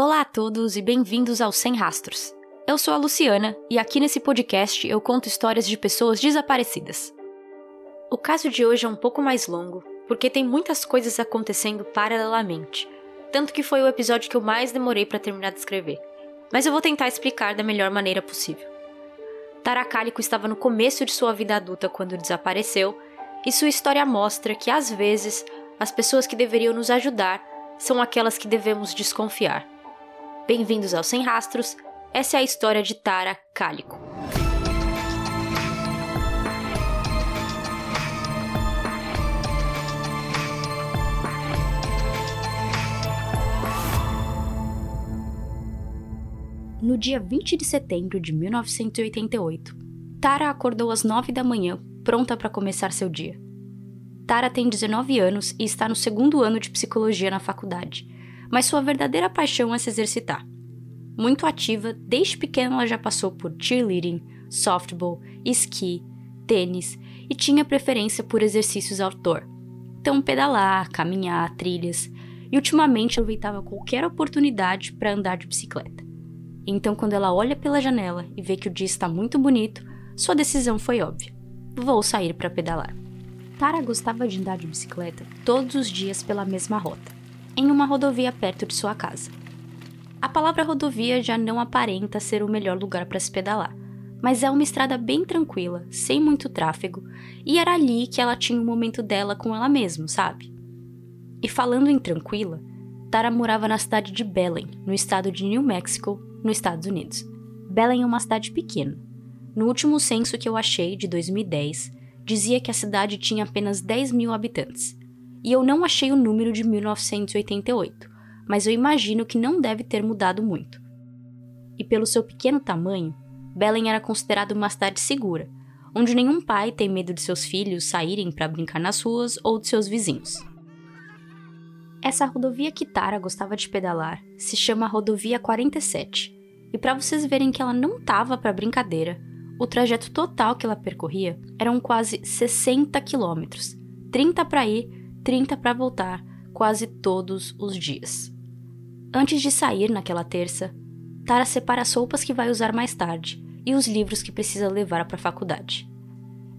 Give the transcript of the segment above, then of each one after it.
Olá a todos e bem-vindos ao Sem Rastros. Eu sou a Luciana e aqui nesse podcast eu conto histórias de pessoas desaparecidas. O caso de hoje é um pouco mais longo, porque tem muitas coisas acontecendo paralelamente, tanto que foi o episódio que eu mais demorei para terminar de escrever. Mas eu vou tentar explicar da melhor maneira possível. Tara Cálico estava no começo de sua vida adulta quando desapareceu, e sua história mostra que às vezes as pessoas que deveriam nos ajudar são aquelas que devemos desconfiar. Bem-vindos ao Sem Rastros. Essa é a história de Tara Cálico. No dia 20 de setembro de 1988, Tara acordou às 9 da manhã, pronta para começar seu dia. Tara tem 19 anos e está no segundo ano de psicologia na faculdade mas sua verdadeira paixão é se exercitar. Muito ativa, desde pequena ela já passou por cheerleading, softball, esqui, tênis e tinha preferência por exercícios outdoor. Então, pedalar, caminhar, trilhas, e ultimamente aproveitava qualquer oportunidade para andar de bicicleta. Então, quando ela olha pela janela e vê que o dia está muito bonito, sua decisão foi óbvia: vou sair para pedalar. Tara gostava de andar de bicicleta todos os dias pela mesma rota em uma rodovia perto de sua casa. A palavra rodovia já não aparenta ser o melhor lugar para se pedalar, mas é uma estrada bem tranquila, sem muito tráfego, e era ali que ela tinha o momento dela com ela mesma, sabe? E falando em tranquila, Tara morava na cidade de Belen, no estado de New Mexico, nos Estados Unidos. Belen é uma cidade pequena. No último censo que eu achei, de 2010, dizia que a cidade tinha apenas 10 mil habitantes e eu não achei o número de 1988, mas eu imagino que não deve ter mudado muito. E pelo seu pequeno tamanho, Belém era considerada uma cidade segura, onde nenhum pai tem medo de seus filhos saírem para brincar nas ruas ou de seus vizinhos. Essa rodovia que Tara gostava de pedalar se chama Rodovia 47, e para vocês verem que ela não tava para brincadeira, o trajeto total que ela percorria eram quase 60 quilômetros, 30 para ir 30 para voltar, quase todos os dias. Antes de sair naquela terça, Tara separa as roupas que vai usar mais tarde e os livros que precisa levar para a faculdade.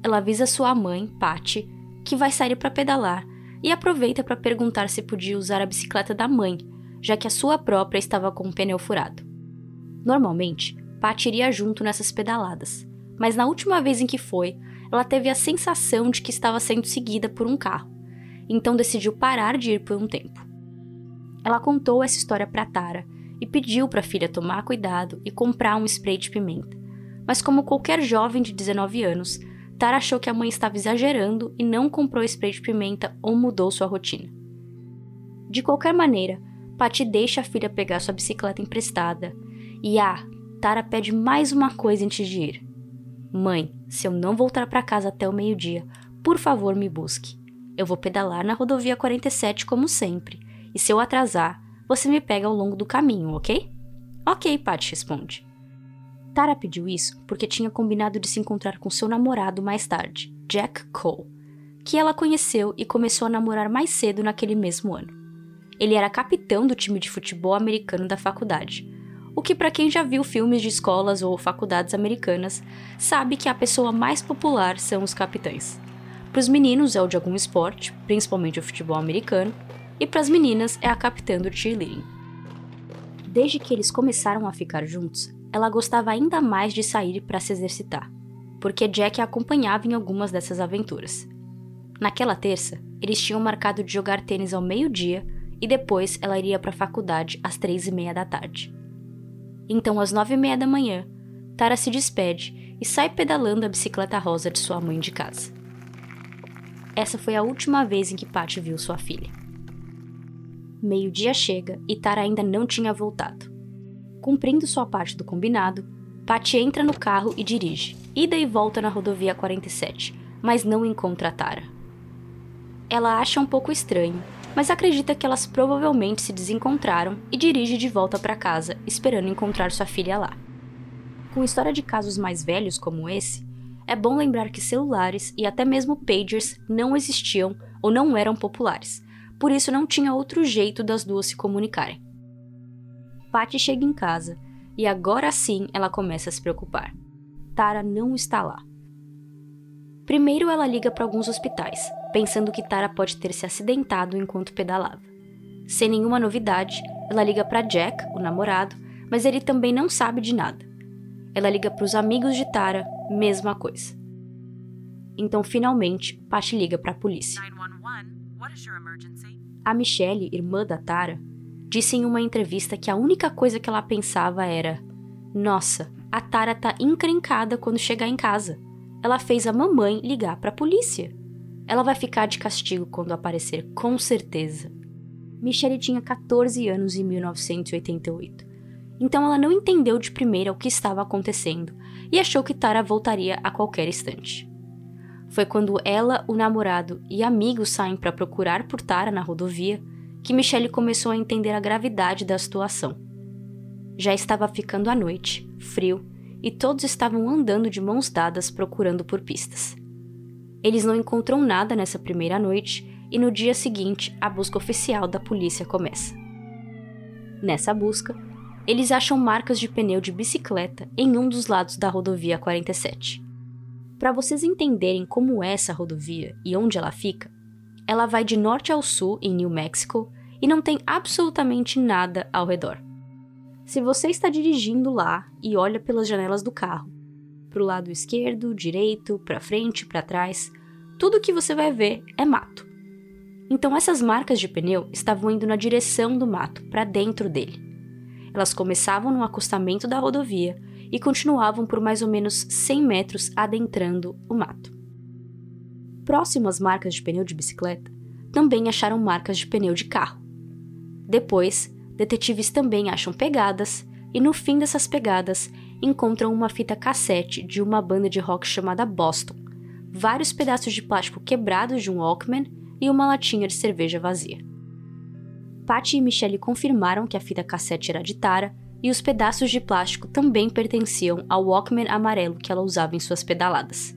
Ela avisa sua mãe, Patty, que vai sair para pedalar e aproveita para perguntar se podia usar a bicicleta da mãe, já que a sua própria estava com o pneu furado. Normalmente, Patty iria junto nessas pedaladas, mas na última vez em que foi, ela teve a sensação de que estava sendo seguida por um carro então decidiu parar de ir por um tempo. Ela contou essa história para Tara e pediu para a filha tomar cuidado e comprar um spray de pimenta. Mas como qualquer jovem de 19 anos, Tara achou que a mãe estava exagerando e não comprou spray de pimenta ou mudou sua rotina. De qualquer maneira, Patty deixa a filha pegar sua bicicleta emprestada e ah, Tara pede mais uma coisa antes de ir. Mãe, se eu não voltar para casa até o meio-dia, por favor me busque. Eu vou pedalar na rodovia 47 como sempre, e se eu atrasar, você me pega ao longo do caminho, ok? Ok, Pat responde. Tara pediu isso porque tinha combinado de se encontrar com seu namorado mais tarde, Jack Cole, que ela conheceu e começou a namorar mais cedo naquele mesmo ano. Ele era capitão do time de futebol americano da faculdade, o que para quem já viu filmes de escolas ou faculdades americanas, sabe que a pessoa mais popular são os capitães. Para os meninos é o de algum esporte, principalmente o futebol americano, e para as meninas é a capitã do cheerleading. Desde que eles começaram a ficar juntos, ela gostava ainda mais de sair para se exercitar, porque Jack a acompanhava em algumas dessas aventuras. Naquela terça, eles tinham marcado de jogar tênis ao meio-dia e depois ela iria para a faculdade às três e meia da tarde. Então, às nove e meia da manhã, Tara se despede e sai pedalando a bicicleta rosa de sua mãe de casa. Essa foi a última vez em que Patty viu sua filha. Meio-dia chega e Tara ainda não tinha voltado. Cumprindo sua parte do combinado, Patty entra no carro e dirige, ida e volta na rodovia 47, mas não encontra Tara. Ela acha um pouco estranho, mas acredita que elas provavelmente se desencontraram e dirige de volta para casa, esperando encontrar sua filha lá. Com história de casos mais velhos como esse, é bom lembrar que celulares e até mesmo pagers não existiam ou não eram populares, por isso não tinha outro jeito das duas se comunicarem. Patty chega em casa e agora sim ela começa a se preocupar. Tara não está lá. Primeiro ela liga para alguns hospitais, pensando que Tara pode ter se acidentado enquanto pedalava. Sem nenhuma novidade, ela liga para Jack, o namorado, mas ele também não sabe de nada. Ela liga para os amigos de Tara, mesma coisa. Então, finalmente, Patty liga para a polícia. A Michelle, irmã da Tara, disse em uma entrevista que a única coisa que ela pensava era: Nossa, a Tara tá encrencada quando chegar em casa. Ela fez a mamãe ligar para a polícia. Ela vai ficar de castigo quando aparecer, com certeza. Michelle tinha 14 anos em 1988. Então ela não entendeu de primeira o que estava acontecendo e achou que Tara voltaria a qualquer instante. Foi quando ela, o namorado e amigos saem para procurar por Tara na rodovia que Michelle começou a entender a gravidade da situação. Já estava ficando a noite, frio, e todos estavam andando de mãos dadas procurando por pistas. Eles não encontram nada nessa primeira noite e no dia seguinte a busca oficial da polícia começa. Nessa busca, eles acham marcas de pneu de bicicleta em um dos lados da rodovia 47. Para vocês entenderem como é essa rodovia e onde ela fica, ela vai de norte ao sul em New Mexico e não tem absolutamente nada ao redor. Se você está dirigindo lá e olha pelas janelas do carro, para o lado esquerdo, direito, para frente, para trás, tudo que você vai ver é mato. Então essas marcas de pneu estavam indo na direção do mato, para dentro dele. Elas começavam no acostamento da rodovia e continuavam por mais ou menos 100 metros adentrando o mato. Próximo às marcas de pneu de bicicleta, também acharam marcas de pneu de carro. Depois, detetives também acham pegadas e no fim dessas pegadas encontram uma fita cassete de uma banda de rock chamada Boston, vários pedaços de plástico quebrados de um Walkman e uma latinha de cerveja vazia. Patty e Michelle confirmaram que a fita cassete era de Tara e os pedaços de plástico também pertenciam ao Walkman amarelo que ela usava em suas pedaladas.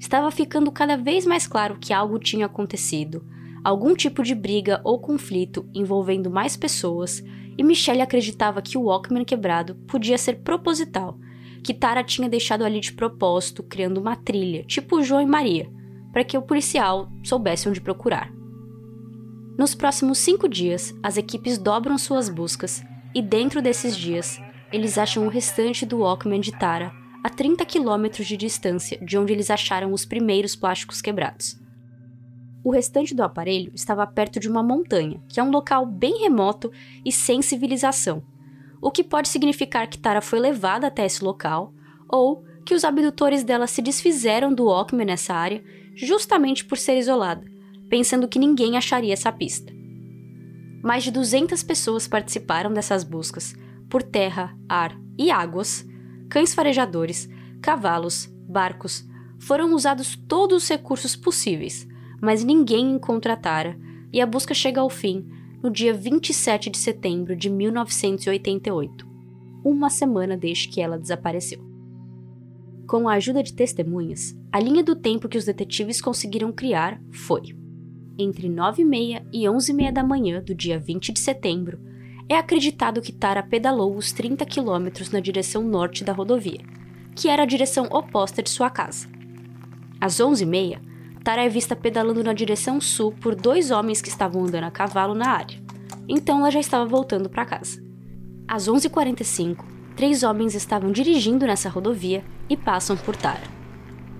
Estava ficando cada vez mais claro que algo tinha acontecido, algum tipo de briga ou conflito envolvendo mais pessoas, e Michelle acreditava que o Walkman quebrado podia ser proposital, que Tara tinha deixado ali de propósito, criando uma trilha, tipo João e Maria, para que o policial soubesse onde procurar. Nos próximos cinco dias, as equipes dobram suas buscas. E dentro desses dias, eles acham o restante do Walkman de Tara a 30 quilômetros de distância de onde eles acharam os primeiros plásticos quebrados. O restante do aparelho estava perto de uma montanha, que é um local bem remoto e sem civilização, o que pode significar que Tara foi levada até esse local ou que os abdutores dela se desfizeram do Walkman nessa área justamente por ser isolada, pensando que ninguém acharia essa pista. Mais de 200 pessoas participaram dessas buscas, por terra, ar e águas. Cães farejadores, cavalos, barcos, foram usados todos os recursos possíveis, mas ninguém encontra a Tara, e a busca chega ao fim no dia 27 de setembro de 1988, uma semana desde que ela desapareceu. Com a ajuda de testemunhas, a linha do tempo que os detetives conseguiram criar foi entre 9 e meia e 11 e meia da manhã do dia 20 de setembro, é acreditado que Tara pedalou os 30 quilômetros na direção norte da rodovia, que era a direção oposta de sua casa. Às 11 e meia, Tara é vista pedalando na direção sul por dois homens que estavam andando a cavalo na área, então ela já estava voltando para casa. Às 11h45, três homens estavam dirigindo nessa rodovia e passam por Tara.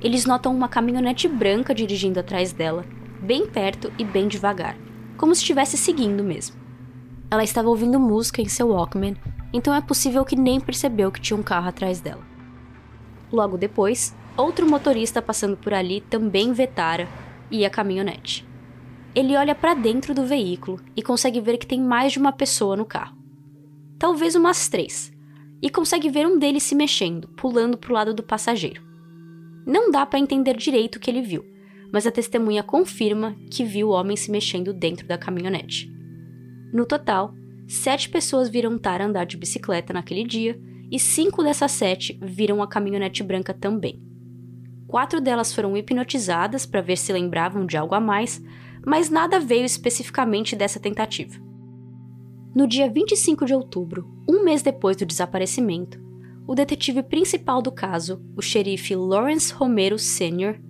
Eles notam uma caminhonete branca dirigindo atrás dela bem perto e bem devagar, como se estivesse seguindo mesmo. Ela estava ouvindo música em seu Walkman, então é possível que nem percebeu que tinha um carro atrás dela. Logo depois, outro motorista passando por ali também vê Tara e a caminhonete. Ele olha para dentro do veículo e consegue ver que tem mais de uma pessoa no carro. Talvez umas três, e consegue ver um deles se mexendo, pulando para o lado do passageiro. Não dá para entender direito o que ele viu, mas a testemunha confirma que viu o homem se mexendo dentro da caminhonete. No total, sete pessoas viram Tara andar de bicicleta naquele dia e cinco dessas sete viram a caminhonete branca também. Quatro delas foram hipnotizadas para ver se lembravam de algo a mais, mas nada veio especificamente dessa tentativa. No dia 25 de outubro, um mês depois do desaparecimento, o detetive principal do caso, o xerife Lawrence Romero Sr.,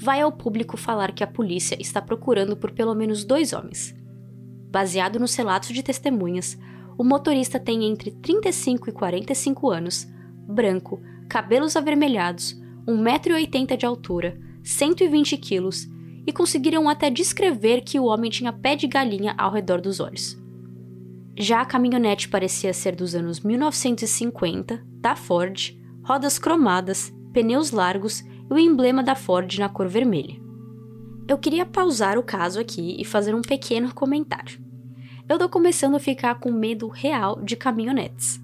vai ao público falar que a polícia está procurando por pelo menos dois homens. Baseado nos relatos de testemunhas, o motorista tem entre 35 e 45 anos, branco, cabelos avermelhados, 1,80m de altura, 120 quilos e conseguiram até descrever que o homem tinha pé de galinha ao redor dos olhos. Já a caminhonete parecia ser dos anos 1950, da Ford, rodas cromadas, pneus largos e o emblema da Ford na cor vermelha. Eu queria pausar o caso aqui e fazer um pequeno comentário. Eu tô começando a ficar com medo real de caminhonetes.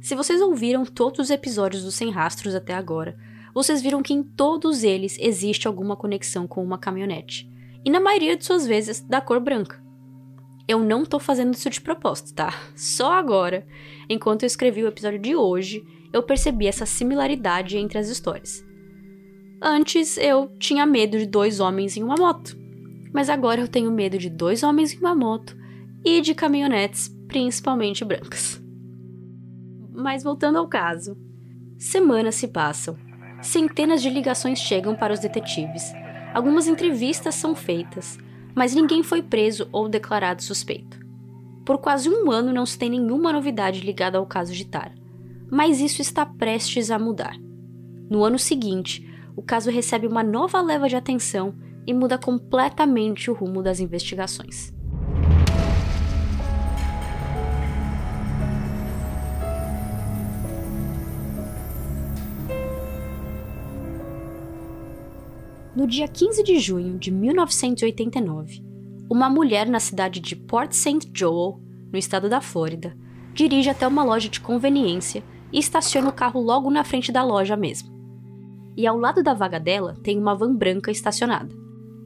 Se vocês ouviram todos os episódios do Sem Rastros até agora, vocês viram que em todos eles existe alguma conexão com uma caminhonete. E na maioria de suas vezes, da cor branca. Eu não tô fazendo isso de propósito, tá? Só agora, enquanto eu escrevi o episódio de hoje, eu percebi essa similaridade entre as histórias. Antes eu tinha medo de dois homens em uma moto, mas agora eu tenho medo de dois homens em uma moto e de caminhonetes, principalmente brancas. Mas voltando ao caso, semanas se passam Centenas de ligações chegam para os detetives. Algumas entrevistas são feitas, mas ninguém foi preso ou declarado suspeito. Por quase um ano não se tem nenhuma novidade ligada ao caso de Tara, mas isso está prestes a mudar. No ano seguinte, o caso recebe uma nova leva de atenção e muda completamente o rumo das investigações. No dia 15 de junho de 1989, uma mulher na cidade de Port St. Joel, no estado da Flórida, dirige até uma loja de conveniência e estaciona o carro logo na frente da loja mesmo. E ao lado da vaga dela tem uma van branca estacionada.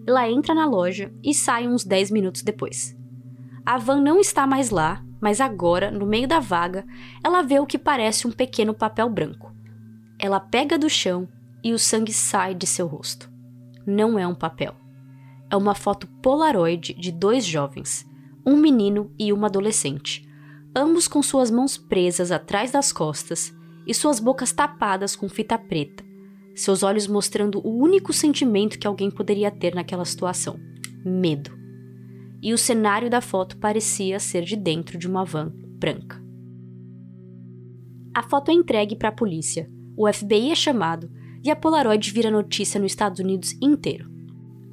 Ela entra na loja e sai uns 10 minutos depois. A van não está mais lá, mas agora, no meio da vaga, ela vê o que parece um pequeno papel branco. Ela pega do chão e o sangue sai de seu rosto não é um papel. É uma foto polaroid de dois jovens, um menino e uma adolescente, ambos com suas mãos presas atrás das costas e suas bocas tapadas com fita preta, seus olhos mostrando o único sentimento que alguém poderia ter naquela situação: medo. E o cenário da foto parecia ser de dentro de uma van branca. A foto é entregue para a polícia, o FBI é chamado e a Polaroid vira notícia nos Estados Unidos inteiro.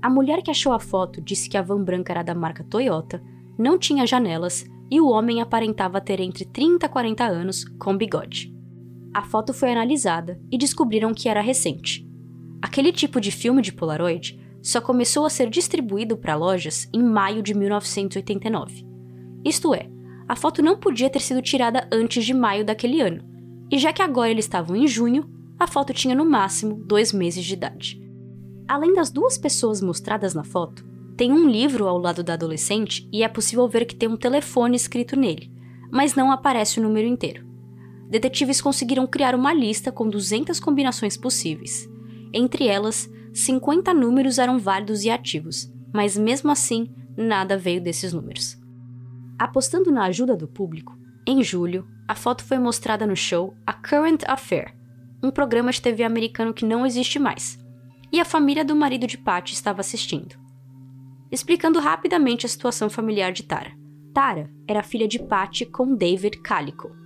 A mulher que achou a foto disse que a van branca era da marca Toyota, não tinha janelas e o homem aparentava ter entre 30 e 40 anos, com bigode. A foto foi analisada e descobriram que era recente. Aquele tipo de filme de Polaroid só começou a ser distribuído para lojas em maio de 1989. Isto é, a foto não podia ter sido tirada antes de maio daquele ano, e já que agora eles estavam em junho, a foto tinha no máximo dois meses de idade. Além das duas pessoas mostradas na foto, tem um livro ao lado da adolescente e é possível ver que tem um telefone escrito nele, mas não aparece o número inteiro. Detetives conseguiram criar uma lista com 200 combinações possíveis. Entre elas, 50 números eram válidos e ativos, mas mesmo assim, nada veio desses números. Apostando na ajuda do público, em julho, a foto foi mostrada no show A Current Affair, um programa de TV americano que não existe mais, e a família do marido de Patty estava assistindo. Explicando rapidamente a situação familiar de Tara. Tara era filha de Patty com David Calico.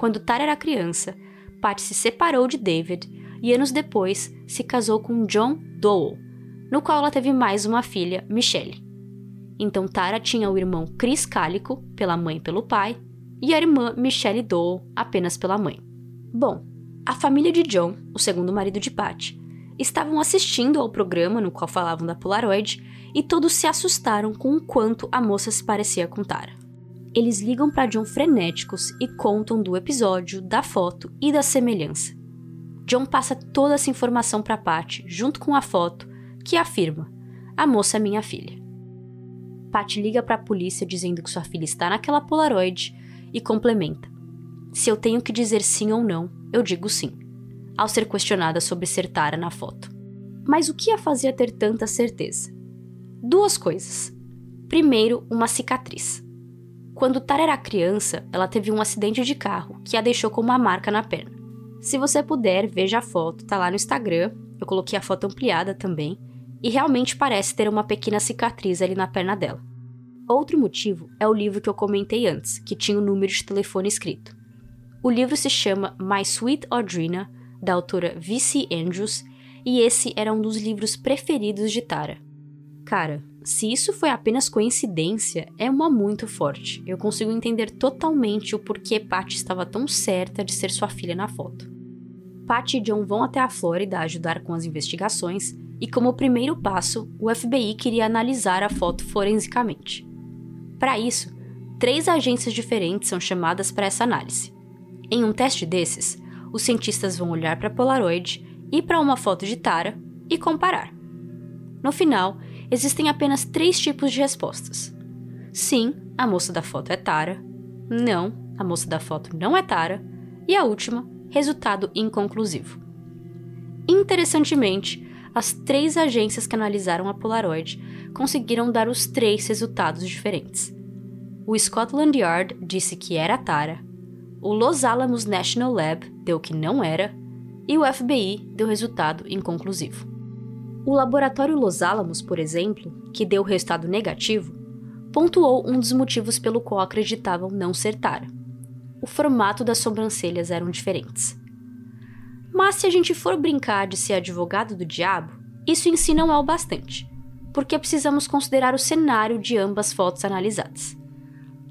Quando Tara era criança, Patty se separou de David e anos depois se casou com John Dowell, no qual ela teve mais uma filha, Michelle. Então Tara tinha o irmão Chris Calico, pela mãe e pelo pai, e a irmã Michelle Dowell, apenas pela mãe. Bom, a família de John, o segundo marido de Patty, estavam assistindo ao programa no qual falavam da Polaroid e todos se assustaram com o quanto a moça se parecia com Tara. Eles ligam para John frenéticos e contam do episódio, da foto e da semelhança. John passa toda essa informação para Patty junto com a foto, que afirma: "A moça é minha filha". Patty liga para a polícia dizendo que sua filha está naquela Polaroid e complementa: "Se eu tenho que dizer sim ou não, eu digo sim, ao ser questionada sobre ser Tara na foto. Mas o que a fazia ter tanta certeza? Duas coisas. Primeiro, uma cicatriz. Quando Tara era criança, ela teve um acidente de carro que a deixou com uma marca na perna. Se você puder, veja a foto, tá lá no Instagram. Eu coloquei a foto ampliada também, e realmente parece ter uma pequena cicatriz ali na perna dela. Outro motivo é o livro que eu comentei antes, que tinha o número de telefone escrito. O livro se chama My Sweet Audrina, da autora V.C. Andrews, e esse era um dos livros preferidos de Tara. Cara, se isso foi apenas coincidência, é uma muito forte. Eu consigo entender totalmente o porquê Patty estava tão certa de ser sua filha na foto. Patty e John vão até a Flórida ajudar com as investigações, e como primeiro passo, o FBI queria analisar a foto forensicamente. Para isso, três agências diferentes são chamadas para essa análise. Em um teste desses, os cientistas vão olhar para Polaroid e para uma foto de Tara e comparar. No final, existem apenas três tipos de respostas. Sim, a moça da foto é Tara. Não, a moça da foto não é Tara. E a última, resultado inconclusivo. Interessantemente, as três agências que analisaram a Polaroid conseguiram dar os três resultados diferentes. O Scotland Yard disse que era Tara, o Los Alamos National Lab deu que não era, e o FBI deu resultado inconclusivo. O laboratório Los Alamos, por exemplo, que deu resultado negativo, pontuou um dos motivos pelo qual acreditavam não ser Tara. O formato das sobrancelhas eram diferentes. Mas se a gente for brincar de ser advogado do diabo, isso em si não é o bastante, porque precisamos considerar o cenário de ambas fotos analisadas.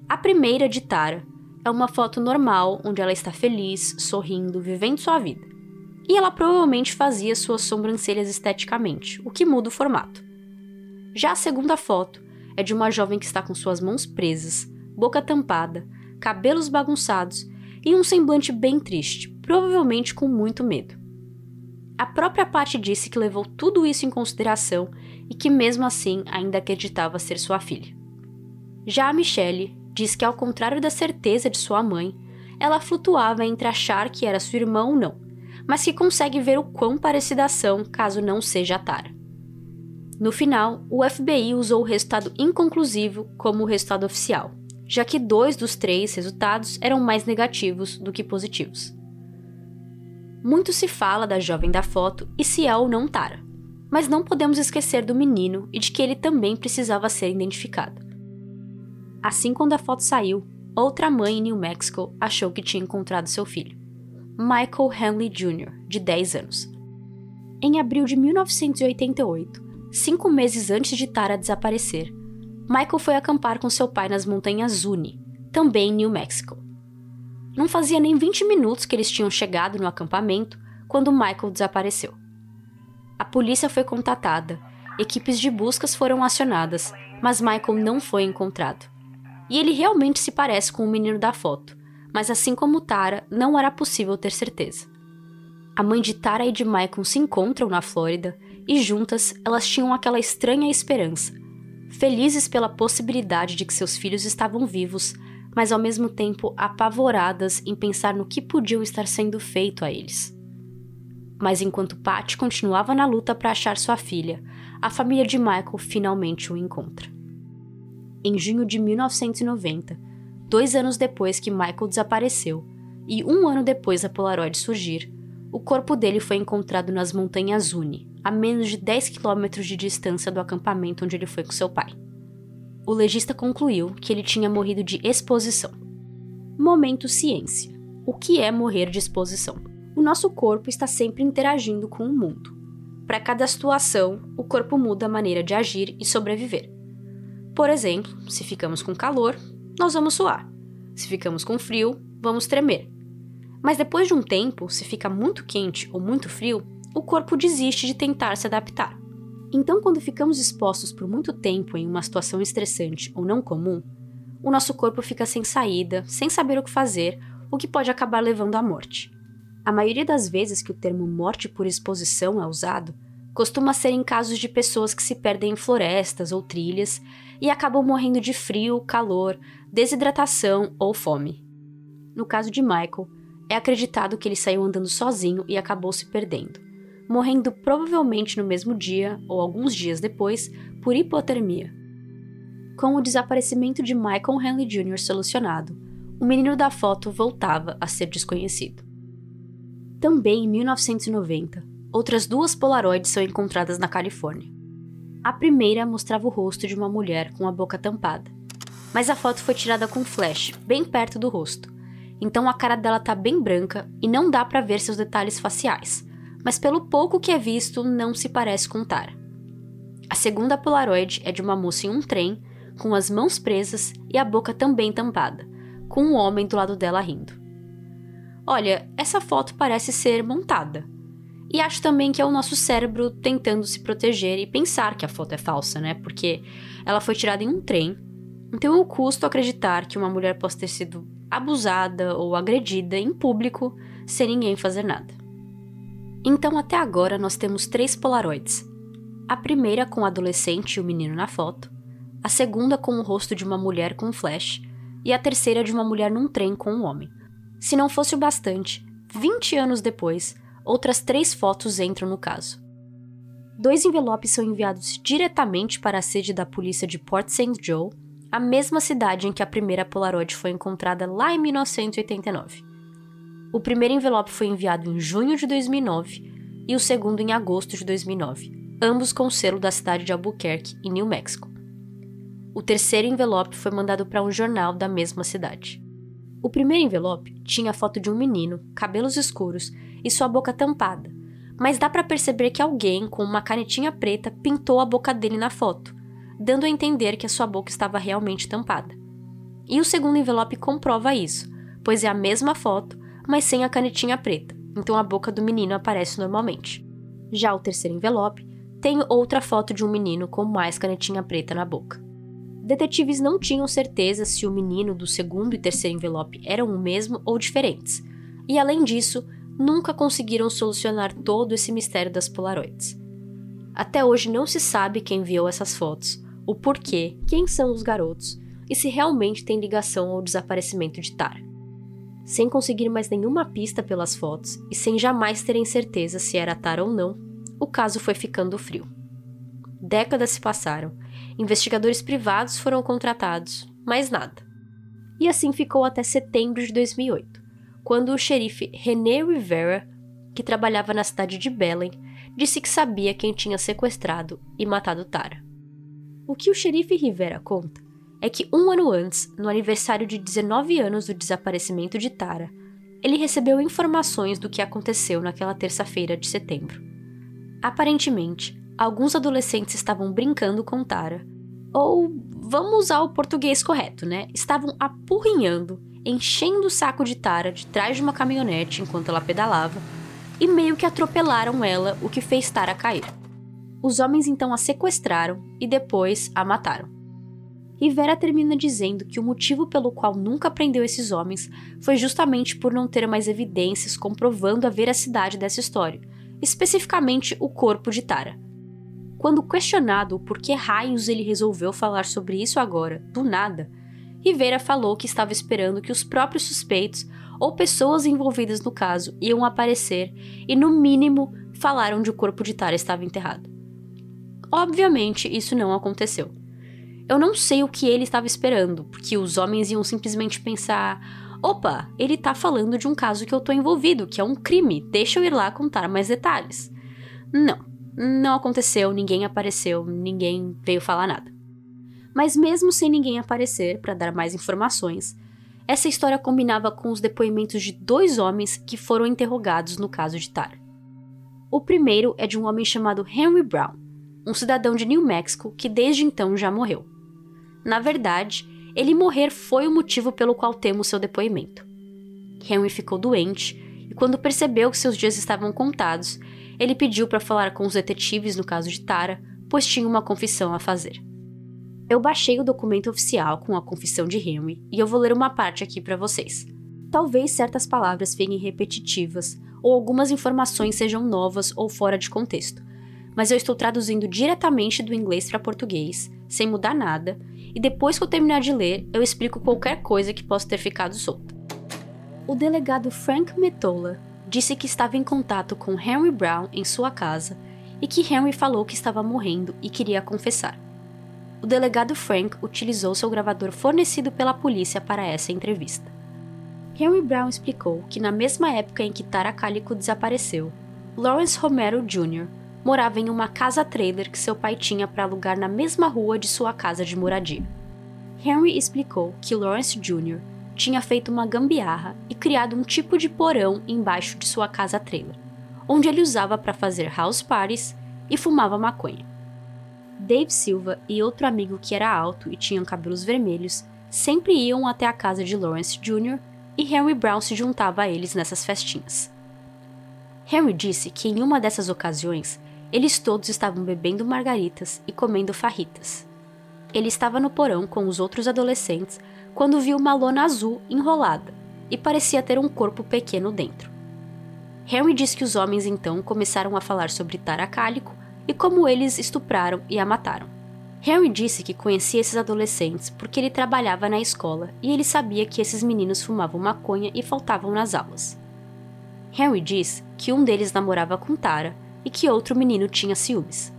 A primeira de Tara é uma foto normal onde ela está feliz, sorrindo, vivendo sua vida e ela provavelmente fazia suas sobrancelhas esteticamente, o que muda o formato. Já a segunda foto é de uma jovem que está com suas mãos presas, boca tampada, cabelos bagunçados e um semblante bem triste, provavelmente com muito medo. A própria Patty disse que levou tudo isso em consideração e que mesmo assim ainda acreditava ser sua filha. Já a Michelle diz que ao contrário da certeza de sua mãe, ela flutuava entre achar que era sua irmã ou não, mas que consegue ver o quão parecida são caso não seja a Tara. No final, o FBI usou o resultado inconclusivo como o resultado oficial, já que dois dos três resultados eram mais negativos do que positivos. Muito se fala da jovem da foto e se é ou não Tara, mas não podemos esquecer do menino e de que ele também precisava ser identificado. Assim, quando a foto saiu, outra mãe em New Mexico achou que tinha encontrado seu filho. Michael Henley Jr., de 10 anos. Em abril de 1988, cinco meses antes de Tara desaparecer, Michael foi acampar com seu pai nas montanhas Zuni, também em New Mexico. Não fazia nem 20 minutos que eles tinham chegado no acampamento quando Michael desapareceu. A polícia foi contatada, equipes de buscas foram acionadas, mas Michael não foi encontrado. E ele realmente se parece com o menino da foto, mas assim como Tara, não era possível ter certeza. A mãe de Tara e de Michael se encontram na Flórida e juntas elas tinham aquela estranha esperança, felizes pela possibilidade de que seus filhos estavam vivos, mas ao mesmo tempo apavoradas em pensar no que podiam estar sendo feito a eles. Mas enquanto Pat continuava na luta para achar sua filha, a família de Michael finalmente o encontra. Em junho de 1990, dois anos depois que Michael desapareceu, e um ano depois da Polaroid surgir, o corpo dele foi encontrado nas montanhas Uni, a menos de 10 quilômetros de distância do acampamento onde ele foi com seu pai. O legista concluiu que ele tinha morrido de exposição. Momento ciência. O que é morrer de exposição? O nosso corpo está sempre interagindo com o mundo. Para cada situação, o corpo muda a maneira de agir e sobreviver. Por exemplo, se ficamos com calor, nós vamos suar. Se ficamos com frio, vamos tremer. Mas depois de um tempo, se fica muito quente ou muito frio, o corpo desiste de tentar se adaptar. Então, quando ficamos expostos por muito tempo em uma situação estressante ou não comum, o nosso corpo fica sem saída, sem saber o que fazer, o que pode acabar levando à morte. A maioria das vezes que o termo morte por exposição é usado, costuma ser em casos de pessoas que se perdem em florestas ou trilhas e acabam morrendo de frio, calor, desidratação ou fome. No caso de Michael, é acreditado que ele saiu andando sozinho e acabou se perdendo, morrendo provavelmente no mesmo dia ou alguns dias depois por hipotermia. Com o desaparecimento de Michael Henley Jr. solucionado, o menino da foto voltava a ser desconhecido. Também em 1990, outras duas Polaroids são encontradas na Califórnia. A primeira mostrava o rosto de uma mulher com a boca tampada, mas a foto foi tirada com flash, bem perto do rosto. Então a cara dela tá bem branca e não dá para ver seus detalhes faciais, mas pelo pouco que é visto, não se parece com. A segunda Polaroid é de uma moça em um trem com as mãos presas e a boca também tampada, com um homem do lado dela rindo. Olha, essa foto parece ser montada. E acho também que é o nosso cérebro tentando se proteger e pensar que a foto é falsa, né? Porque ela foi tirada em um trem. Então eu custo acreditar que uma mulher possa ter sido abusada ou agredida em público sem ninguém fazer nada. Então até agora nós temos três Polaroids. A primeira com o adolescente e o menino na foto, a segunda com o rosto de uma mulher com flash e a terceira de uma mulher num trem com um homem. Se não fosse o bastante, 20 anos depois, outras três fotos entram no caso. Dois envelopes são enviados diretamente para a sede da polícia de Port St. Joe, a mesma cidade em que a primeira Polaroid foi encontrada lá em 1989. O primeiro envelope foi enviado em junho de 2009 e o segundo em agosto de 2009, ambos com o selo da cidade de Albuquerque, em New Mexico. O terceiro envelope foi mandado para um jornal da mesma cidade. O primeiro envelope tinha a foto de um menino, cabelos escuros e sua boca tampada, mas dá para perceber que alguém com uma canetinha preta pintou a boca dele na foto, dando a entender que a sua boca estava realmente tampada. E o segundo envelope comprova isso, pois é a mesma foto, mas sem a canetinha preta, então a boca do menino aparece normalmente. Já o terceiro envelope tem outra foto de um menino com mais canetinha preta na boca detetives não tinham certeza se o menino do segundo e terceiro envelope eram o mesmo ou diferentes, e além disso, nunca conseguiram solucionar todo esse mistério das Polaroids. Até hoje não se sabe quem enviou essas fotos, o porquê, quem são os garotos e se realmente tem ligação ao desaparecimento de Tara. Sem conseguir mais nenhuma pista pelas fotos e sem jamais terem certeza se era Tara ou não, o caso foi ficando frio. Décadas se passaram investigadores privados foram contratados, mas nada. E assim ficou até setembro de 2008, quando o xerife René Rivera, que trabalhava na cidade de Belém, disse que sabia quem tinha sequestrado e matado Tara. O que o xerife Rivera conta é que um ano antes, no aniversário de 19 anos do desaparecimento de Tara, ele recebeu informações do que aconteceu naquela terça-feira de setembro. Aparentemente, alguns adolescentes estavam brincando com Tara, ou vamos usar o português correto, né? Estavam apurrinhando, enchendo o saco de Tara de trás de uma caminhonete enquanto ela pedalava e meio que atropelaram ela, o que fez Tara cair. Os homens então a sequestraram e depois a mataram. Rivera termina dizendo que o motivo pelo qual nunca prendeu esses homens foi justamente por não ter mais evidências comprovando a veracidade dessa história, especificamente o corpo de Tara. Quando questionado por que raios ele resolveu falar sobre isso agora, do nada, Rivera falou que estava esperando que os próprios suspeitos ou pessoas envolvidas no caso iam aparecer e, no mínimo, falar onde o corpo de Tara estava enterrado. Obviamente, isso não aconteceu. Eu não sei o que ele estava esperando, porque os homens iam simplesmente pensar: opa, ele tá falando de um caso que eu tô envolvido, que é um crime, deixa eu ir lá contar mais detalhes. Não. Não aconteceu, ninguém apareceu, ninguém veio falar nada. Mas mesmo sem ninguém aparecer para dar mais informações, essa história combinava com os depoimentos de dois homens que foram interrogados no caso de Tara. O primeiro é de um homem chamado Henry Brown, um cidadão de New Mexico que desde então já morreu. Na verdade, ele morrer foi o motivo pelo qual temos seu depoimento. Henry ficou doente e, quando percebeu que seus dias estavam contados, ele pediu para falar com os detetives no caso de Tara, pois tinha uma confissão a fazer. Eu baixei o documento oficial com a confissão de Henry e eu vou ler uma parte aqui para vocês. Talvez certas palavras fiquem repetitivas ou algumas informações sejam novas ou fora de contexto, mas eu estou traduzindo diretamente do inglês para português, sem mudar nada, e depois que eu terminar de ler, eu explico qualquer coisa que possa ter ficado solta. O delegado Frank Metola disse que estava em contato com Henry Brown em sua casa e que Henry falou que estava morrendo e queria confessar. o delegado Frank utilizou seu gravador fornecido pela polícia para essa entrevista. Henry Brown explicou que na mesma época em que Tara Calico desapareceu, Lawrence Romero Jr. morava em uma casa-trailer que seu pai tinha para alugar na mesma rua de sua casa de moradia. Henry explicou que Lawrence Jr. tinha feito uma gambiarra e criado um tipo de porão embaixo de sua casa-trailer, onde ele usava para fazer house parties e fumava maconha. Dave Silva e outro amigo que era alto e tinham cabelos vermelhos sempre iam até a casa de Lawrence Jr. e Henry Brown se juntava a eles nessas festinhas. Henry disse que em uma dessas ocasiões eles todos estavam bebendo margaritas e comendo farritas. Ele estava no porão com os outros adolescentes quando viu uma lona azul enrolada e parecia ter um corpo pequeno dentro. Henry disse que os homens então começaram a falar sobre Tara Cálico e como eles estupraram e a mataram. Henry disse que conhecia esses adolescentes porque ele trabalhava na escola e ele sabia que esses meninos fumavam maconha e faltavam nas aulas. Henry diz que um deles namorava com Tara e que outro menino tinha ciúmes.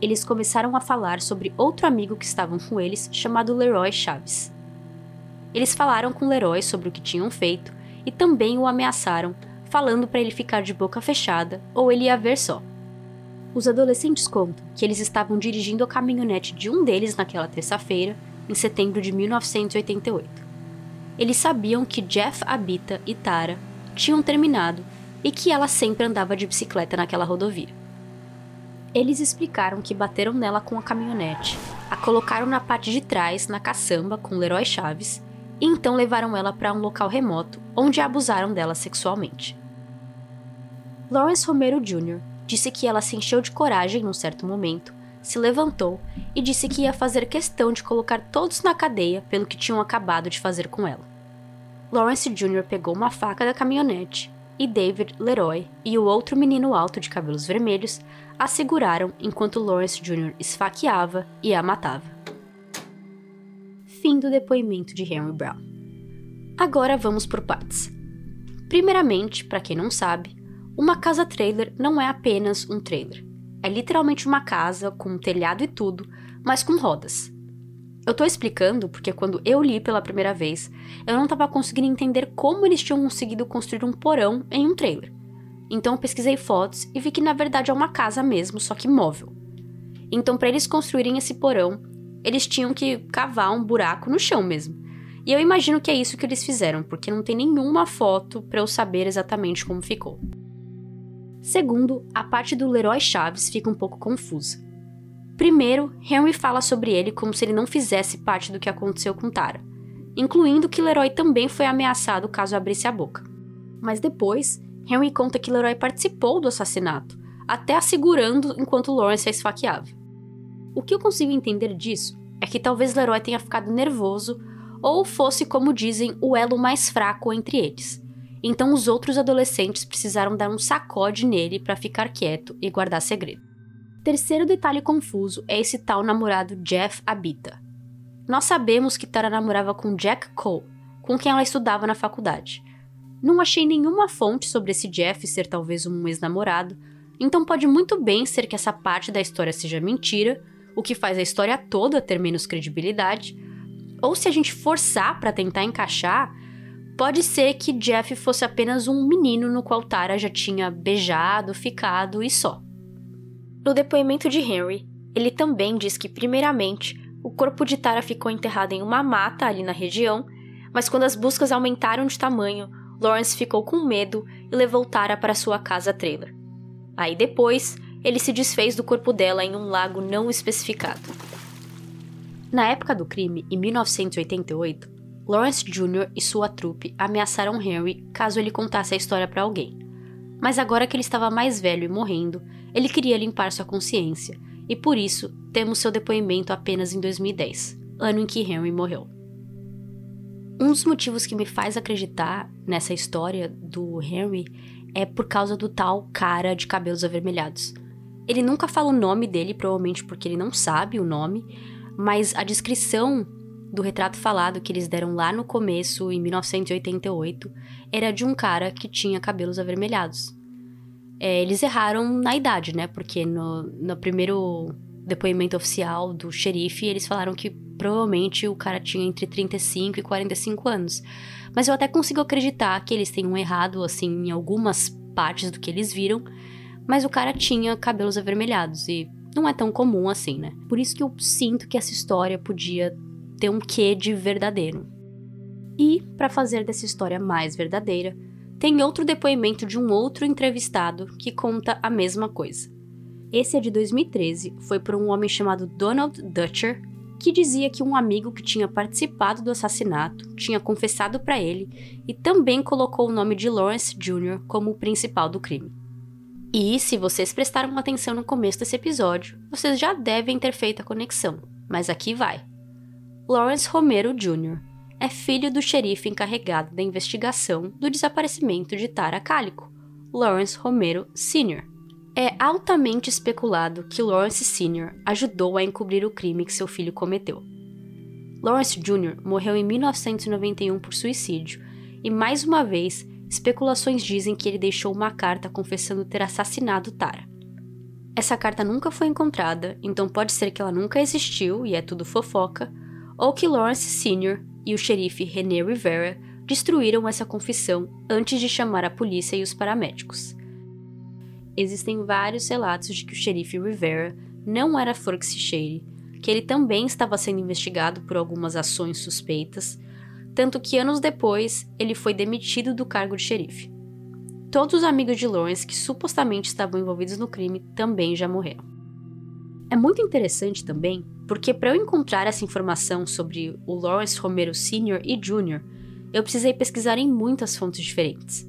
Eles começaram a falar sobre outro amigo que estavam com eles, chamado Leroy Chaves. Eles falaram com Leroy sobre o que tinham feito e também o ameaçaram, falando para ele ficar de boca fechada ou ele ia ver só. Os adolescentes contam que eles estavam dirigindo a caminhonete de um deles naquela terça-feira, em setembro de 1988. Eles sabiam que Jeff Abita e Tara tinham terminado e que ela sempre andava de bicicleta naquela rodovia. Eles explicaram que bateram nela com a caminhonete, a colocaram na parte de trás, na caçamba, com Leroy Chaves, e então levaram ela para um local remoto, onde abusaram dela sexualmente. Lawrence Romero Jr disse que ela se encheu de coragem num certo momento, se levantou e disse que ia fazer questão de colocar todos na cadeia pelo que tinham acabado de fazer com ela. Lawrence Jr. pegou uma faca da caminhonete e David, Leroy e o outro menino alto de cabelos vermelhos a seguraram enquanto Lawrence Jr. esfaqueava e a matava. Fim do depoimento de Henry Brown. Agora vamos por partes. Primeiramente, para quem não sabe, uma casa trailer não é apenas um trailer. É literalmente uma casa com um telhado e tudo, mas com rodas. Eu tô explicando porque quando eu li pela primeira vez, eu não estava conseguindo entender como eles tinham conseguido construir um porão em um trailer. Então eu pesquisei fotos e vi que na verdade é uma casa mesmo, só que móvel. Então para eles construírem esse porão, eles tinham que cavar um buraco no chão mesmo. E eu imagino que é isso que eles fizeram, porque não tem nenhuma foto para eu saber exatamente como ficou. Segundo, a parte do Leroy Chaves fica um pouco confusa. Primeiro, Henry fala sobre ele como se ele não fizesse parte do que aconteceu com Tara, incluindo que Leroy também foi ameaçado caso abrisse a boca. Mas depois, Henry conta que Leroy participou do assassinato, até assegurando enquanto Lawrence a esfaqueava. O que eu consigo entender disso é que talvez Leroy tenha ficado nervoso ou fosse, como dizem, o elo mais fraco entre eles, então os outros adolescentes precisaram dar um sacode nele para ficar quieto e guardar segredo. Terceiro detalhe confuso é esse tal namorado Jeff Abita. Nós sabemos que Tara namorava com Jack Cole, com quem ela estudava na faculdade. Não achei nenhuma fonte sobre esse Jeff ser talvez um ex-namorado, então pode muito bem ser que essa parte da história seja mentira, o que faz a história toda ter menos credibilidade, ou se a gente forçar para tentar encaixar, Pode ser que Jeff fosse apenas um menino no qual Tara já tinha beijado, ficado e só. No depoimento de Henry, ele também diz que, primeiramente, o corpo de Tara ficou enterrado em uma mata ali na região, mas quando as buscas aumentaram de tamanho, Lawrence ficou com medo e levou Tara para sua casa trailer. Aí depois, ele se desfez do corpo dela em um lago não especificado. Na época do crime, em 1988, Lawrence Jr. e sua trupe ameaçaram Henry caso ele contasse a história para alguém. Mas agora que ele estava mais velho e morrendo, ele queria limpar sua consciência, e por isso temos seu depoimento apenas em 2010, ano em que Henry morreu. Um dos motivos que me faz acreditar nessa história do Henry é por causa do tal cara de cabelos avermelhados. Ele nunca fala o nome dele, provavelmente porque ele não sabe o nome, mas a descrição do retrato falado que eles deram lá no começo, em 1988, era de um cara que tinha cabelos avermelhados. É, eles erraram na idade, né? Porque no, no primeiro depoimento oficial do xerife, eles falaram que provavelmente o cara tinha entre 35 e 45 anos. Mas eu até consigo acreditar que eles tenham errado, assim, em algumas partes do que eles viram, mas o cara tinha cabelos avermelhados e não é tão comum assim, né? Por isso que eu sinto que essa história podia ter um quê de verdadeiro. E, para fazer dessa história mais verdadeira, tem outro depoimento de um outro entrevistado que conta a mesma coisa. Esse é de 2013, foi por um homem chamado Donald Dutcher, que dizia que um amigo que tinha participado do assassinato tinha confessado para ele e também colocou o nome de Lawrence Jr. como o principal do crime. E se vocês prestaram atenção no começo desse episódio, vocês já devem ter feito a conexão, mas aqui vai. Lawrence Romero Jr. é filho do xerife encarregado da investigação do desaparecimento de Tara Calico, Lawrence Romero Sr. É altamente especulado que Lawrence Sr. ajudou a encobrir o crime que seu filho cometeu. Lawrence Jr. morreu em 1991 por suicídio, e mais uma vez, especulações dizem que ele deixou uma carta confessando ter assassinado Tara. Essa carta nunca foi encontrada, então pode ser que ela nunca existiu e é tudo fofoca, ou que Lawrence Sr. e o xerife René Rivera destruíram essa confissão antes de chamar a polícia e os paramédicos existem vários relatos de que o xerife Rivera não era Forksy Shady, que ele também estava sendo investigado por algumas ações suspeitas, tanto que anos depois ele foi demitido do cargo de xerife. Todos os amigos de Lawrence que supostamente estavam envolvidos no crime também já morreram. É muito interessante também, porque para eu encontrar essa informação sobre o Lawrence Romero Sr. e Jr., eu precisei pesquisar em muitas fontes diferentes.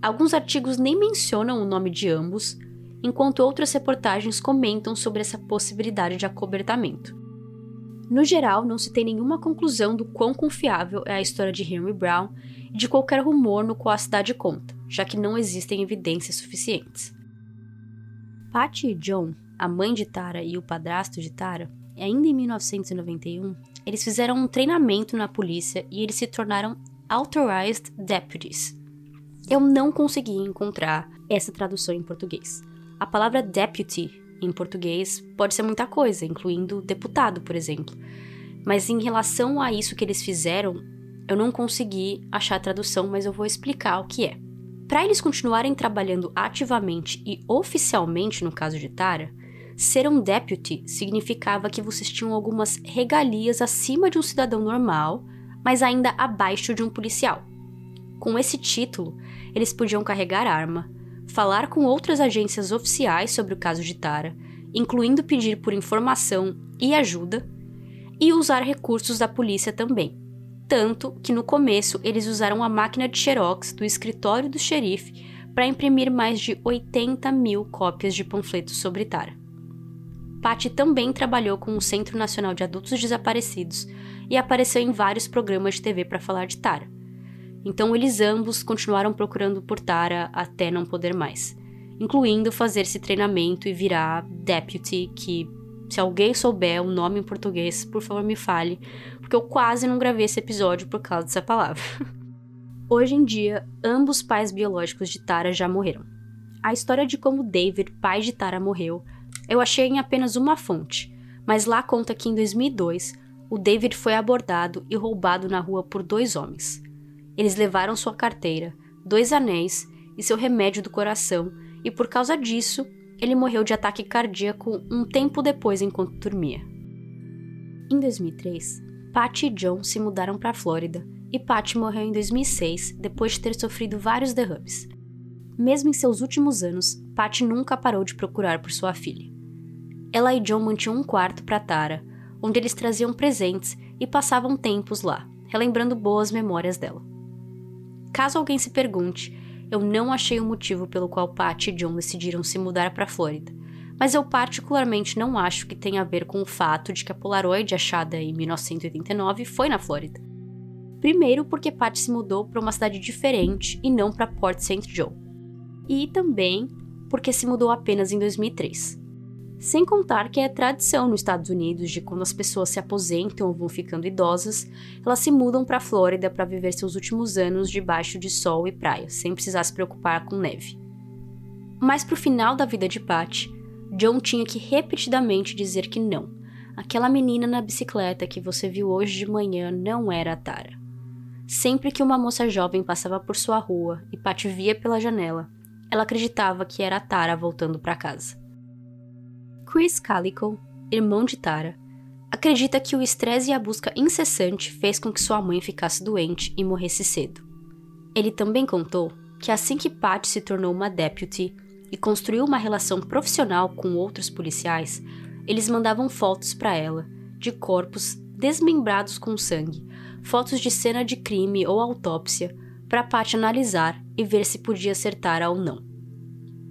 Alguns artigos nem mencionam o nome de ambos, enquanto outras reportagens comentam sobre essa possibilidade de acobertamento. No geral, não se tem nenhuma conclusão do quão confiável é a história de Henry Brown e de qualquer rumor no qual a cidade conta, já que não existem evidências suficientes. Patty e John, a mãe de Tara e o padrasto de Tara, ainda em 1991, eles fizeram um treinamento na polícia e eles se tornaram Authorized Deputies, eu não consegui encontrar essa tradução em português. A palavra deputy em português pode ser muita coisa, incluindo deputado, por exemplo. Mas em relação a isso que eles fizeram, eu não consegui achar a tradução, mas eu vou explicar o que é. Para eles continuarem trabalhando ativamente e oficialmente no caso de Tara, ser um deputy significava que vocês tinham algumas regalias acima de um cidadão normal, mas ainda abaixo de um policial. Com esse título, eles podiam carregar arma, falar com outras agências oficiais sobre o caso de Tara, incluindo pedir por informação e ajuda, e usar recursos da polícia também. Tanto que no começo eles usaram a máquina de xerox do escritório do xerife para imprimir mais de 80 mil cópias de panfletos sobre Tara. Patty também trabalhou com o Centro Nacional de Adultos Desaparecidos e apareceu em vários programas de TV para falar de Tara. Então eles ambos continuaram procurando por Tara até não poder mais, incluindo fazer esse treinamento e virar deputy, que se alguém souber o nome em português, por favor me fale, porque eu quase não gravei esse episódio por causa dessa palavra. Hoje em dia, ambos pais biológicos de Tara já morreram. A história de como David, pai de Tara, morreu, eu achei em apenas uma fonte, mas lá conta que em 2002, o David foi abordado e roubado na rua por dois homens. Eles levaram sua carteira, dois anéis e seu remédio do coração, e por causa disso, ele morreu de ataque cardíaco um tempo depois enquanto dormia. Em 2003, Patty e John se mudaram para a Flórida e Patty morreu em 2006 depois de ter sofrido vários derrames. Mesmo em seus últimos anos, Patty nunca parou de procurar por sua filha. Ela e John mantinham um quarto para Tara, onde eles traziam presentes e passavam tempos lá, relembrando boas memórias dela. Caso alguém se pergunte, eu não achei o motivo pelo qual Patty e John decidiram se mudar para a Flórida, mas eu particularmente não acho que tenha a ver com o fato de que a Polaroid achada em 1989 foi na Flórida. Primeiro, porque Patty se mudou para uma cidade diferente e não para Port St. Joe. E também porque se mudou apenas em 2003. Sem contar que é tradição nos Estados Unidos de quando as pessoas se aposentam ou vão ficando idosas, elas se mudam para a Flórida para viver seus últimos anos debaixo de sol e praia, sem precisar se preocupar com neve. Mas pro final da vida de Patty, John tinha que repetidamente dizer que não. Aquela menina na bicicleta que você viu hoje de manhã não era a Tara. Sempre que uma moça jovem passava por sua rua e Pat via pela janela, ela acreditava que era Tara voltando para casa. Chris Calico, irmão de Tara, acredita que o estresse e a busca incessante fez com que sua mãe ficasse doente e morresse cedo. Ele também contou que assim que Pat se tornou uma deputy e construiu uma relação profissional com outros policiais, eles mandavam fotos para ela de corpos desmembrados com sangue, fotos de cena de crime ou autópsia, para Pat analisar e ver se podia acertar ou não.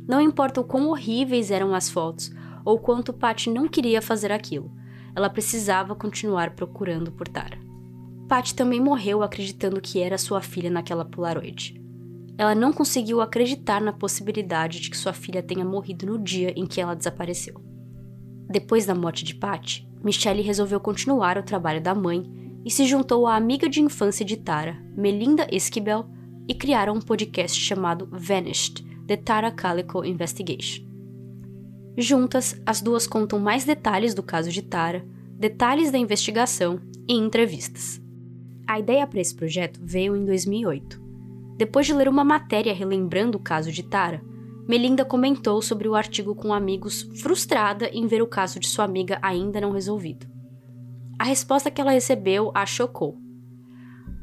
Não importa o quão horríveis eram as fotos ou quanto Pat não queria fazer aquilo, ela precisava continuar procurando por Tara. Pat também morreu acreditando que era sua filha naquela Polaroid. Ela não conseguiu acreditar na possibilidade de que sua filha tenha morrido no dia em que ela desapareceu. Depois da morte de Pat, Michelle resolveu continuar o trabalho da mãe e se juntou à amiga de infância de Tara, Melinda Esquibel, e criaram um podcast chamado Vanished: The Tara Calico Investigation. Juntas, as duas contam mais detalhes do caso de Tara, detalhes da investigação e entrevistas. A ideia para esse projeto veio em 2008. Depois de ler uma matéria relembrando o caso de Tara, Melinda comentou sobre o artigo com amigos, frustrada em ver o caso de sua amiga ainda não resolvido. A resposta que ela recebeu a chocou.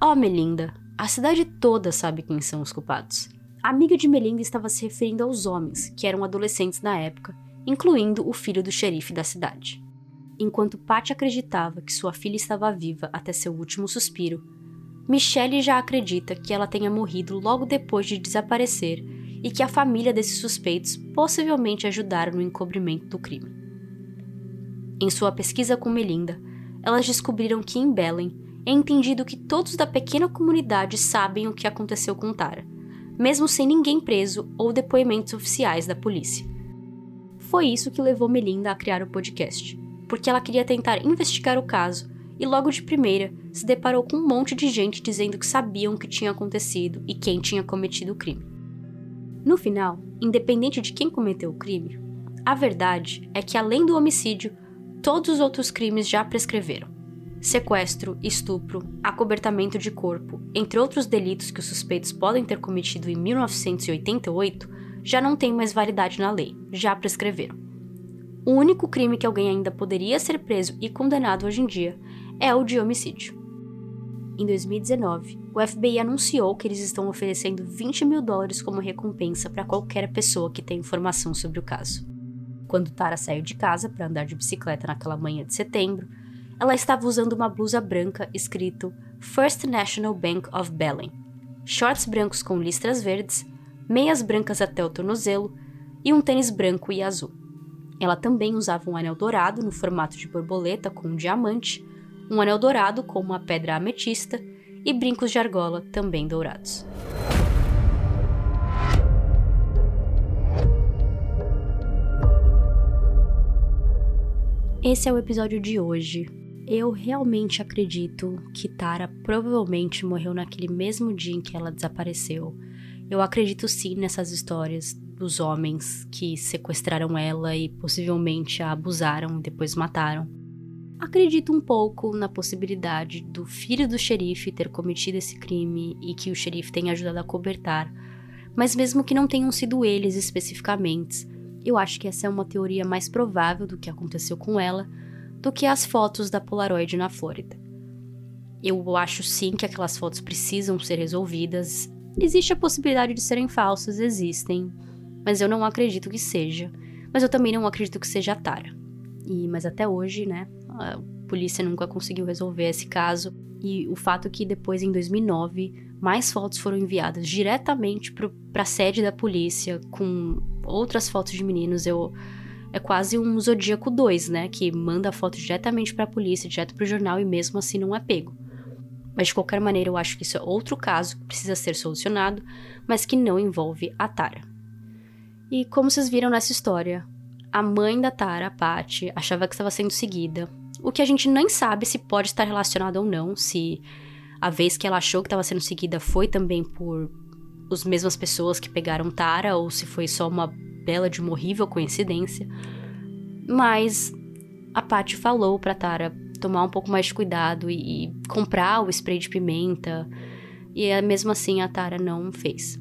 Oh, Melinda, a cidade toda sabe quem são os culpados. A amiga de Melinda estava se referindo aos homens, que eram adolescentes na época, incluindo o filho do xerife da cidade. Enquanto Patty acreditava que sua filha estava viva até seu último suspiro, Michelle já acredita que ela tenha morrido logo depois de desaparecer e que a família desses suspeitos possivelmente ajudaram no encobrimento do crime. Em sua pesquisa com Melinda, elas descobriram que em Belen é entendido que todos da pequena comunidade sabem o que aconteceu com Tara, mesmo sem ninguém preso ou depoimentos oficiais da polícia. Foi isso que levou Melinda a criar o podcast, porque ela queria tentar investigar o caso e logo de primeira se deparou com um monte de gente dizendo que sabiam o que tinha acontecido e quem tinha cometido o crime. No final, independente de quem cometeu o crime, a verdade é que além do homicídio, todos os outros crimes já prescreveram. Sequestro, estupro, acobertamento de corpo, entre outros delitos que os suspeitos podem ter cometido em 1988, já não tem mais validade na lei, já prescreveram. O único crime que alguém ainda poderia ser preso e condenado hoje em dia é o de homicídio. Em 2019, o FBI anunciou que eles estão oferecendo 20 mil dólares como recompensa para qualquer pessoa que tenha informação sobre o caso. Quando Tara saiu de casa para andar de bicicleta naquela manhã de setembro, ela estava usando uma blusa branca escrito First National Bank of Belen, shorts brancos com listras verdes meias brancas até o tornozelo e um tênis branco e azul. Ela também usava um anel dourado no formato de borboleta com um diamante, um anel dourado com uma pedra ametista e brincos de argola também dourados. Esse é o episódio de hoje. Eu realmente acredito que Tara provavelmente morreu naquele mesmo dia em que ela desapareceu eu acredito sim nessas histórias dos homens que sequestraram ela e possivelmente a abusaram e depois mataram. Acredito um pouco na possibilidade do filho do xerife ter cometido esse crime e que o xerife tenha ajudado a cobertar, mas mesmo que não tenham sido eles especificamente, eu acho que essa é uma teoria mais provável do que aconteceu com ela do que as fotos da Polaroid na Flórida. Eu acho sim que aquelas fotos precisam ser resolvidas, Existe a possibilidade de serem falsas, existem, mas eu não acredito que seja. Mas eu também não acredito que seja a Tara. E, mas até hoje, né, a polícia nunca conseguiu resolver esse caso. E o fato é que depois, em 2009, mais fotos foram enviadas diretamente para a sede da polícia com outras fotos de meninos. Eu é quase um Zodíaco 2, né? Que manda a foto diretamente para a polícia, direto para o jornal e mesmo assim não é pego. Mas de qualquer maneira, eu acho que isso é outro caso que precisa ser solucionado, mas que não envolve a Tara. E como vocês viram nessa história, a mãe da Tara, a Patty, achava que estava sendo seguida, o que a gente nem sabe se pode estar relacionado ou não, se a vez que ela achou que estava sendo seguida foi também por as mesmas pessoas que pegaram Tara ou se foi só uma bela de uma horrível coincidência. Mas a Paty falou pra Tara tomar um pouco mais de cuidado e, e comprar o spray de pimenta. E é, mesmo assim a Tara não fez.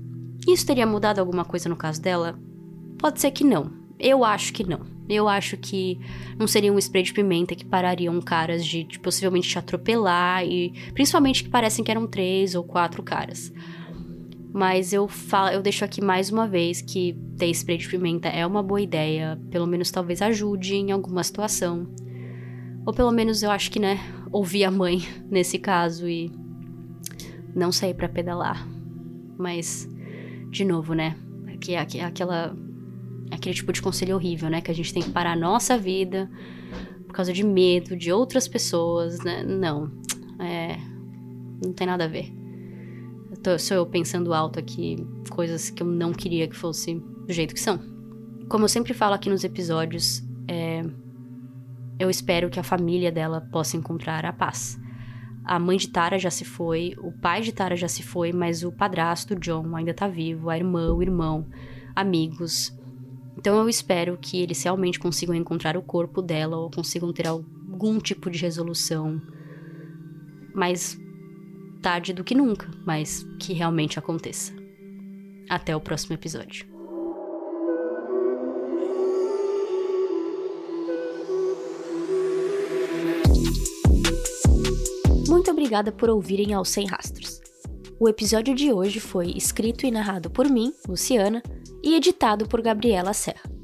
Isso teria mudado alguma coisa no caso dela? Pode ser que não. Eu acho que não. Eu acho que não seria um spray de pimenta que parariam caras de, de possivelmente te atropelar e principalmente que parecem que eram três ou quatro caras. Mas eu falo, eu deixo aqui mais uma vez que ter spray de pimenta é uma boa ideia, pelo menos talvez ajude em alguma situação. Ou pelo menos eu acho que, né, ouvir a mãe nesse caso e não sair para pedalar. Mas de novo, né, que é aquela aquele tipo de conselho horrível, né, que a gente tem que parar a nossa vida por causa de medo de outras pessoas, né? Não. É, não tem nada a ver tô, sou eu pensando alto aqui, coisas que eu não queria que fosse do jeito que são. Como eu sempre falo aqui nos episódios, é, eu espero que a família dela possa encontrar a paz. A mãe de Tara já se foi, o pai de Tara já se foi, mas o padrasto, John, ainda tá vivo, a irmã, o irmão, amigos. Então eu espero que eles realmente consigam encontrar o corpo dela ou consigam ter algum tipo de resolução. Mas tarde do que nunca, mas que realmente aconteça. Até o próximo episódio. Muito obrigada por ouvirem ao Sem Rastros. O episódio de hoje foi escrito e narrado por mim, Luciana, e editado por Gabriela Serra.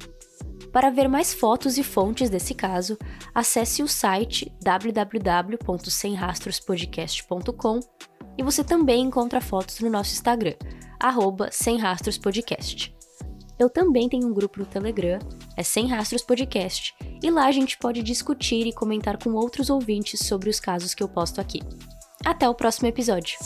Para ver mais fotos e fontes desse caso, acesse o site www.semrastrospodcast.com e você também encontra fotos no nosso Instagram, arroba Eu também tenho um grupo no Telegram, é Sem Rastros Podcast, e lá a gente pode discutir e comentar com outros ouvintes sobre os casos que eu posto aqui. Até o próximo episódio!